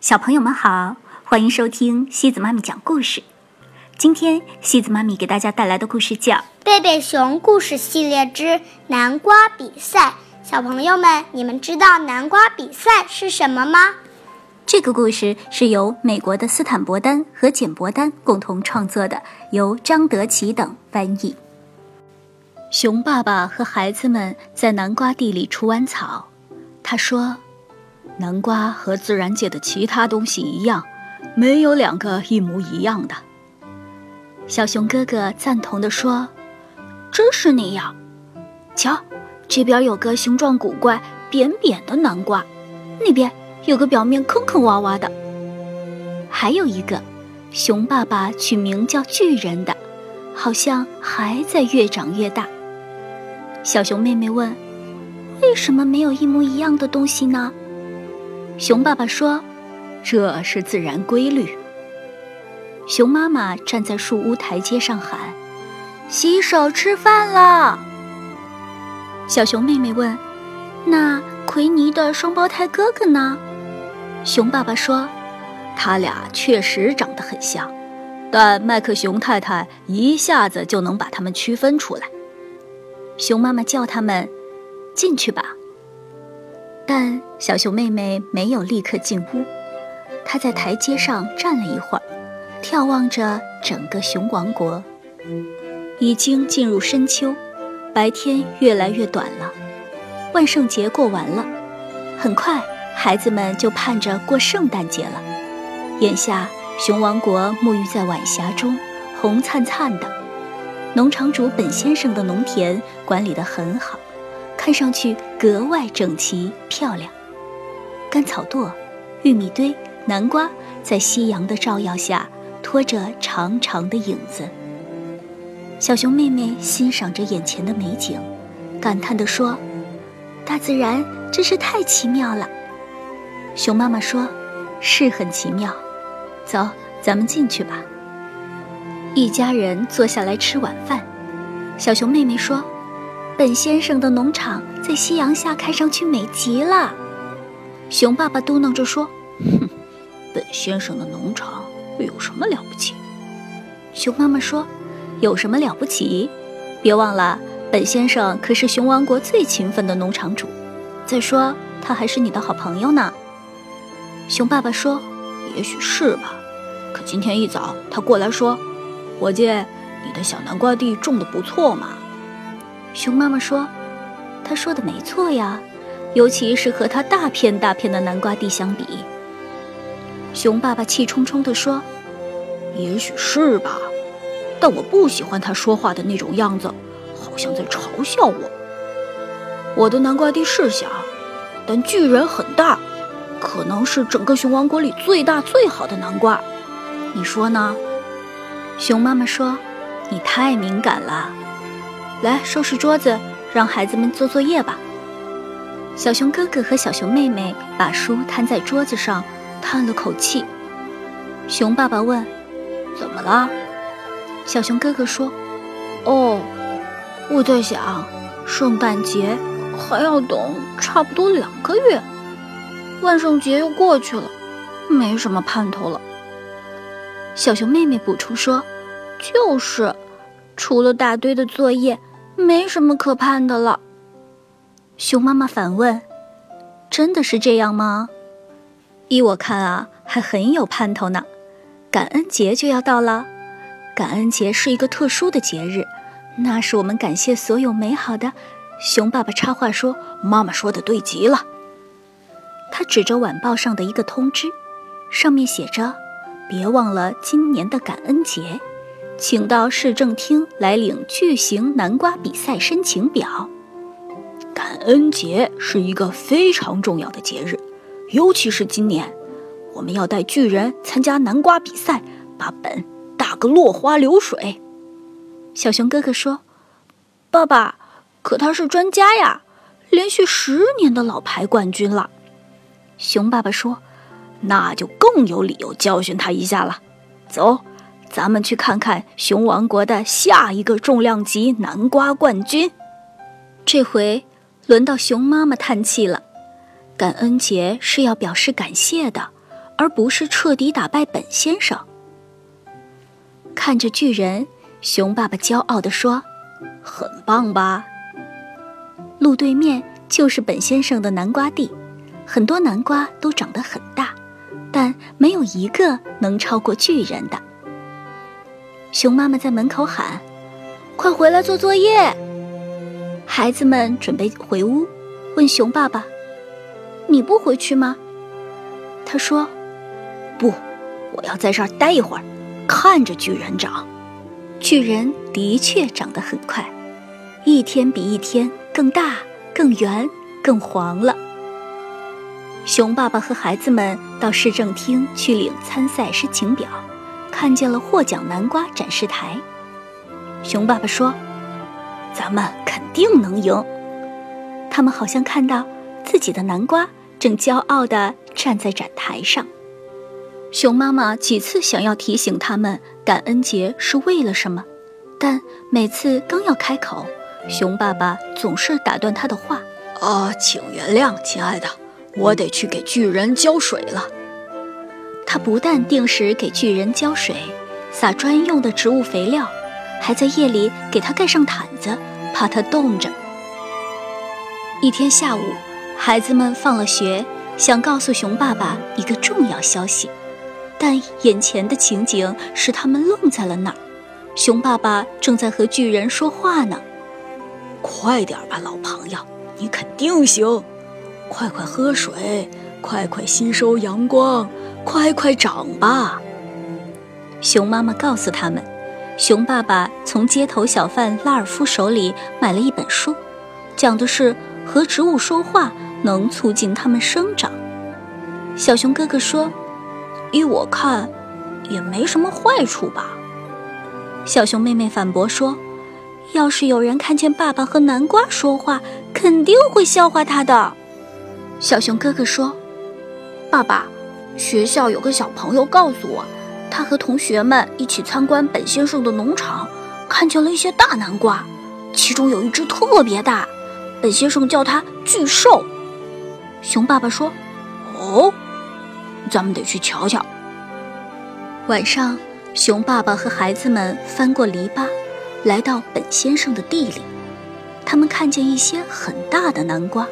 小朋友们好，欢迎收听西子妈咪讲故事。今天西子妈咪给大家带来的故事叫《贝贝熊故事系列之南瓜比赛》。小朋友们，你们知道南瓜比赛是什么吗？这个故事是由美国的斯坦伯丹和简伯丹共同创作的，由张德奇等翻译。熊爸爸和孩子们在南瓜地里除完草，他说。南瓜和自然界的其他东西一样，没有两个一模一样的。小熊哥哥赞同地说：“真是那样。瞧，这边有个形状古怪、扁扁的南瓜，那边有个表面坑坑洼洼的，还有一个，熊爸爸取名叫巨人的，好像还在越长越大。”小熊妹妹问：“为什么没有一模一样的东西呢？”熊爸爸说：“这是自然规律。”熊妈妈站在树屋台阶上喊：“洗手吃饭了。”小熊妹妹问：“那奎尼的双胞胎哥哥呢？”熊爸爸说：“他俩确实长得很像，但麦克熊太太一下子就能把他们区分出来。”熊妈妈叫他们：“进去吧。”但小熊妹妹没有立刻进屋，她在台阶上站了一会儿，眺望着整个熊王国。已经进入深秋，白天越来越短了。万圣节过完了，很快孩子们就盼着过圣诞节了。眼下，熊王国沐浴在晚霞中，红灿灿的。农场主本先生的农田管理得很好。看上去格外整齐漂亮，干草垛、玉米堆、南瓜在夕阳的照耀下拖着长长的影子。小熊妹妹欣赏着眼前的美景，感叹地说：“大自然真是太奇妙了。”熊妈妈说：“是很奇妙。”走，咱们进去吧。一家人坐下来吃晚饭。小熊妹妹说。本先生的农场在夕阳下看上去美极了，熊爸爸嘟囔着说：“哼，本先生的农场有什么了不起？”熊妈妈说：“有什么了不起？别忘了，本先生可是熊王国最勤奋的农场主。再说，他还是你的好朋友呢。”熊爸爸说：“也许是吧，可今天一早他过来说，伙计，你的小南瓜地种的不错嘛。”熊妈妈说：“他说的没错呀，尤其是和他大片大片的南瓜地相比。”熊爸爸气冲冲地说：“也许是吧，但我不喜欢他说话的那种样子，好像在嘲笑我。我的南瓜地是小，但巨人很大，可能是整个熊王国里最大最好的南瓜。你说呢？”熊妈妈说：“你太敏感了。”来收拾桌子，让孩子们做作业吧。小熊哥哥和小熊妹妹把书摊在桌子上，叹了口气。熊爸爸问：“怎么了？”小熊哥哥说：“哦，我在想，圣诞节还要等差不多两个月，万圣节又过去了，没什么盼头了。”小熊妹妹补充说：“就是，除了大堆的作业。”没什么可盼的了。熊妈妈反问：“真的是这样吗？”依我看啊，还很有盼头呢。感恩节就要到了，感恩节是一个特殊的节日，那是我们感谢所有美好的。熊爸爸插话说：“妈妈说的对极了。”他指着晚报上的一个通知，上面写着：“别忘了今年的感恩节。”请到市政厅来领巨型南瓜比赛申请表。感恩节是一个非常重要的节日，尤其是今年，我们要带巨人参加南瓜比赛，把本打个落花流水。小熊哥哥说：“爸爸，可他是专家呀，连续十年的老牌冠军了。”熊爸爸说：“那就更有理由教训他一下了。”走。咱们去看看熊王国的下一个重量级南瓜冠军。这回轮到熊妈妈叹气了。感恩节是要表示感谢的，而不是彻底打败本先生。看着巨人，熊爸爸骄傲地说：“很棒吧？”路对面就是本先生的南瓜地，很多南瓜都长得很大，但没有一个能超过巨人的。熊妈妈在门口喊：“快回来做作业！”孩子们准备回屋，问熊爸爸：“你不回去吗？”他说：“不，我要在这儿待一会儿，看着巨人长。巨人的确长得很快，一天比一天更大、更圆、更黄了。”熊爸爸和孩子们到市政厅去领参赛申请表，看见了获奖南瓜展示台。熊爸爸说：“咱们肯定能赢。”他们好像看到自己的南瓜正骄傲地站在展台上。熊妈妈几次想要提醒他们感恩节是为了什么，但每次刚要开口，熊爸爸总是打断他的话：“啊，请原谅，亲爱的。”我得去给巨人浇水了。他不但定时给巨人浇水，撒专用的植物肥料，还在夜里给他盖上毯子，怕他冻着。一天下午，孩子们放了学，想告诉熊爸爸一个重要消息，但眼前的情景使他们愣在了那儿。熊爸爸正在和巨人说话呢。快点吧，老朋友，你肯定行。快快喝水，快快吸收阳光，快快长吧！熊妈妈告诉他们，熊爸爸从街头小贩拉尔夫手里买了一本书，讲的是和植物说话能促进它们生长。小熊哥哥说：“依我看，也没什么坏处吧。”小熊妹妹反驳说：“要是有人看见爸爸和南瓜说话，肯定会笑话他的。”小熊哥哥说：“爸爸，学校有个小朋友告诉我，他和同学们一起参观本先生的农场，看见了一些大南瓜，其中有一只特别大，本先生叫它巨兽。”熊爸爸说：“哦，咱们得去瞧瞧。”晚上，熊爸爸和孩子们翻过篱笆，来到本先生的地里，他们看见一些很大的南瓜，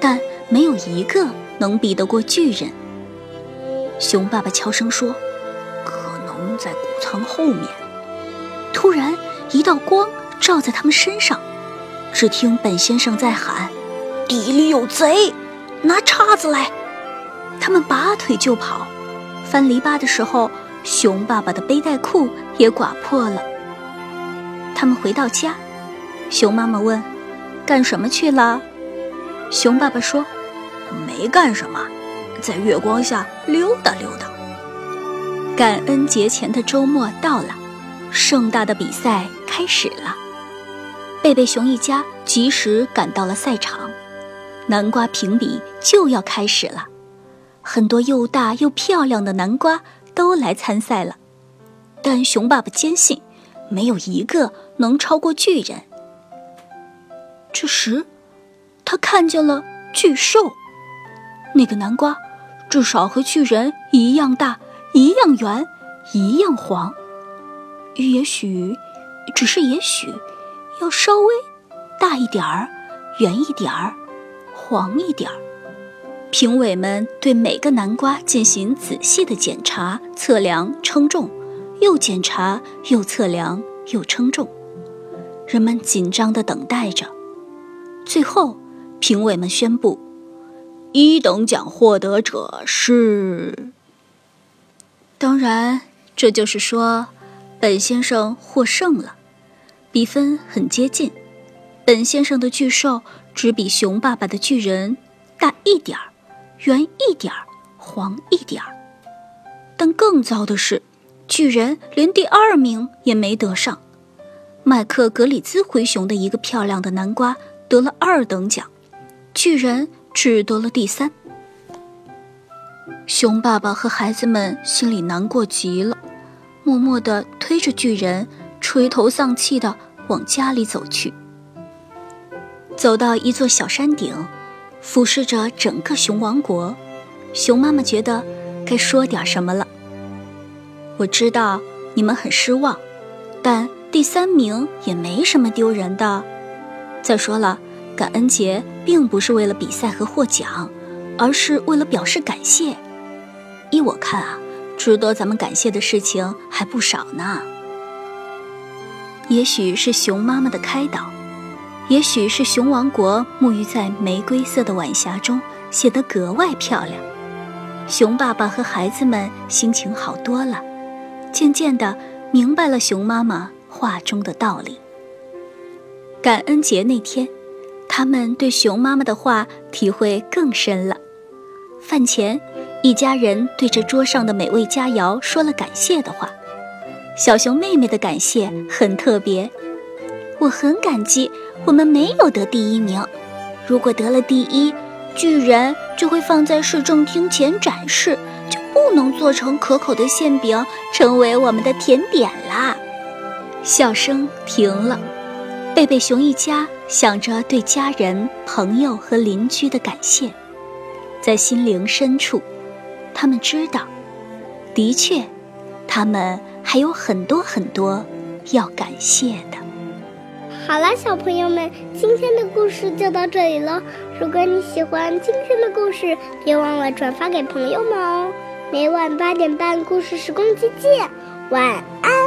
但。没有一个能比得过巨人。熊爸爸悄声说：“可能在谷仓后面。”突然，一道光照在他们身上，只听本先生在喊：“地里有贼，拿叉子来！”他们拔腿就跑。翻篱笆的时候，熊爸爸的背带裤也刮破了。他们回到家，熊妈妈问：“干什么去了？”熊爸爸说。没干什么，在月光下溜达溜达。感恩节前的周末到了，盛大的比赛开始了。贝贝熊一家及时赶到了赛场，南瓜评比就要开始了。很多又大又漂亮的南瓜都来参赛了，但熊爸爸坚信，没有一个能超过巨人。这时，他看见了巨兽。那个南瓜，至少和巨人一样大，一样圆，一样黄。也许，只是也许，要稍微大一点儿，圆一点儿，黄一点儿。评委们对每个南瓜进行仔细的检查、测量、称重，又检查，又测量，又称重。人们紧张地等待着。最后，评委们宣布。一等奖获得者是。当然，这就是说，本先生获胜了，比分很接近。本先生的巨兽只比熊爸爸的巨人大一点儿，圆一点儿，黄一点儿。但更糟的是，巨人连第二名也没得上。麦克格里兹灰熊的一个漂亮的南瓜得了二等奖，巨人。只得了第三。熊爸爸和孩子们心里难过极了，默默地推着巨人，垂头丧气地往家里走去。走到一座小山顶，俯视着整个熊王国，熊妈妈觉得该说点什么了。我知道你们很失望，但第三名也没什么丢人的。再说了，感恩节并不是为了比赛和获奖，而是为了表示感谢。依我看啊，值得咱们感谢的事情还不少呢。也许是熊妈妈的开导，也许是熊王国沐浴在玫瑰色的晚霞中，显得格外漂亮。熊爸爸和孩子们心情好多了，渐渐的明白了熊妈妈话中的道理。感恩节那天，他们对熊妈妈的话体会更深了。饭前，一家人对着桌上的美味佳肴说了感谢的话。小熊妹妹的感谢很特别，我很感激我们没有得第一名。如果得了第一，巨人就会放在市政厅前展示，就不能做成可口的馅饼，成为我们的甜点啦。笑声停了，贝贝熊一家想着对家人、朋友和邻居的感谢，在心灵深处，他们知道，的确，他们。还有很多很多要感谢的。好了，小朋友们，今天的故事就到这里了。如果你喜欢今天的故事，别忘了转发给朋友们哦。每晚八点半，故事时光机见，晚安。